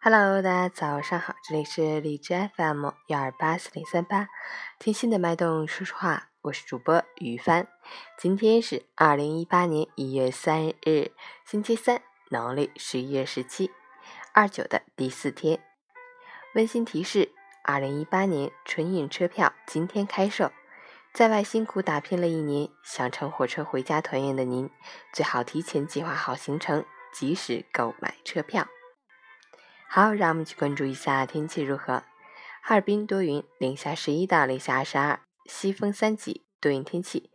Hello，大家早上好，这里是荔枝 FM 幺二八四零三八，听心的脉动说说话，我是主播于帆。今天是二零一八年一月三日，星期三，农历十一月十七，二九的第四天。温馨提示：二零一八年春运车票今天开售，在外辛苦打拼了一年，想乘火车回家团圆的您，最好提前计划好行程，及时购买车票。好，让我们去关注一下天气如何。哈尔滨多云，零下十一到零下二十二，西风三级，多云天气，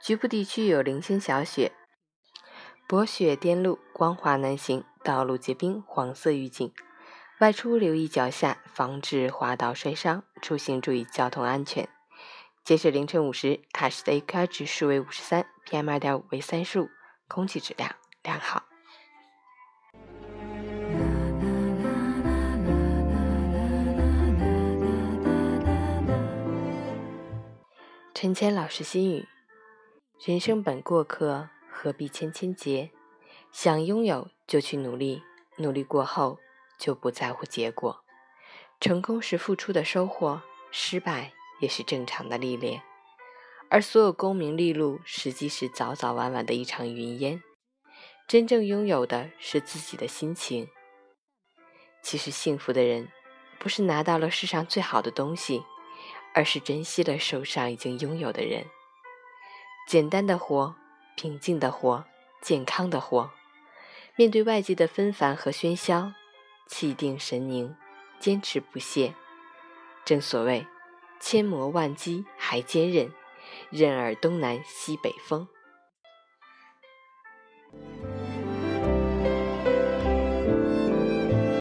局部地区有零星小雪。薄雪颠路，光滑难行，道路结冰，黄色预警。外出留意脚下，防止滑倒摔伤。出行注意交通安全。截止凌晨五时，海市的 AQI 指数为五十三，PM 二点五为三十五，空气质量良好。陈谦老师心语：人生本过客，何必千千结？想拥有就去努力，努力过后就不在乎结果。成功是付出的收获，失败也是正常的历练。而所有功名利禄，实际是早早晚晚的一场云烟。真正拥有的是自己的心情。其实幸福的人，不是拿到了世上最好的东西。而是珍惜了手上已经拥有的人，简单的活，平静的活，健康的活。面对外界的纷繁和喧嚣，气定神宁，坚持不懈。正所谓，千磨万击还坚韧，任尔东南西北风。